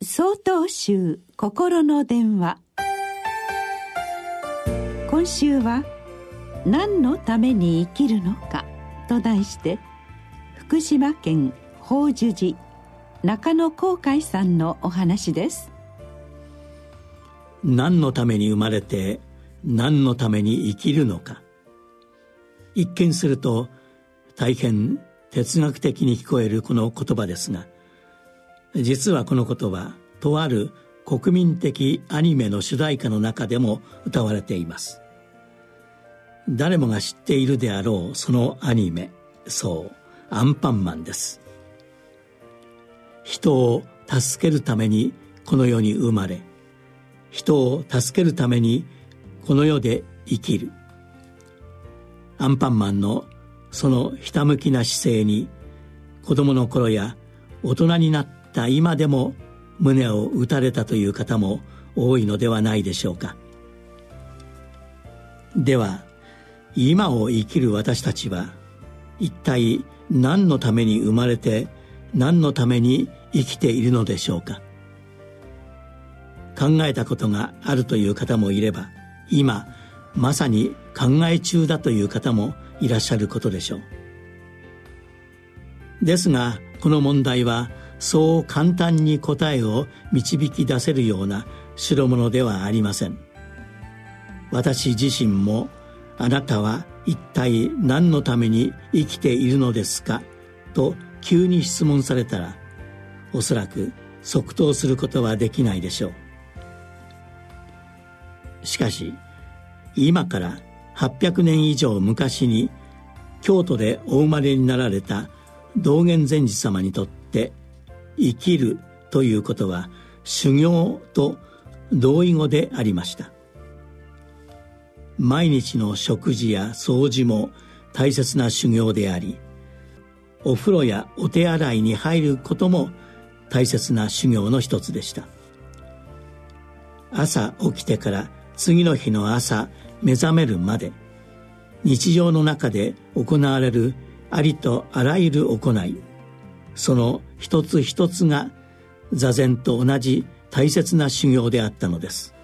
総統集心の電話。今週は「何のために生きるのか」と題して福島県法寿寺中野航海さんのお話です。何のために生まれて何のために生きるのか。一見すると大変哲学的に聞こえるこの言葉ですが実はこのことはとある国民的アニメの主題歌の中でも歌われています。誰もが知っているであろうそのアニメそうアンパンマンです。人を助けるためにこの世に生まれ人を助けるためにこの世で生きる。アンパンマンのそのひたむきな姿勢に子供の頃や大人になった今でも胸を打たれたという方も多いのではないでしょうか。では今を生きる私たちは一体何のために生まれて何のために生きているのでしょうか。考えたことがあるという方もいれば今まさに考え中だという方もいらっしゃることでしょう。ですがこの問題はそう簡単に答えを導き出せるような代物ではありません。私自身もあなたは一体何のために生きているのですか？と急に質問されたらおそらく即答することはできないでしょう。しかし今から800年以上昔に京都でお生まれになられた道元禅師様にとって生きるということは修行と同意語でありました。毎日の食事や掃除も大切な修行でありお風呂やお手洗いに入ることも大切な修行の一つでした。朝起きてから次の日の朝目覚めるまで日常の中で行われるありとあらゆる行いその一つ一つが座禅と同じ大切な修行であったのです。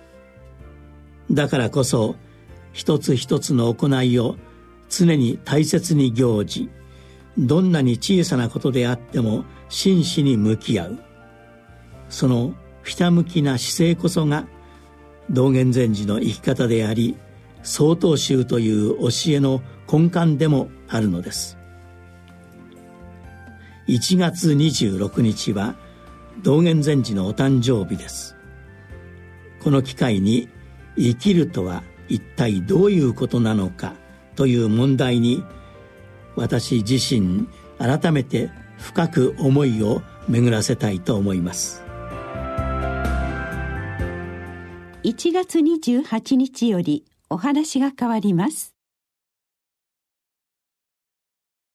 だからこそ一つ一つの行いを常に大切に行事。どんなに小さなことであっても真摯に向き合う。そのひたむきな姿勢こそが道元禅師の生き方であり曹洞宗という教えの根幹でもあるのです。1月26日は道元禅師のお誕生日です。この機会に生きるとは一体どういうことなのかという問題に私自身改めて深く思いを巡らせたいと思います。1月28日よりお話が変わります。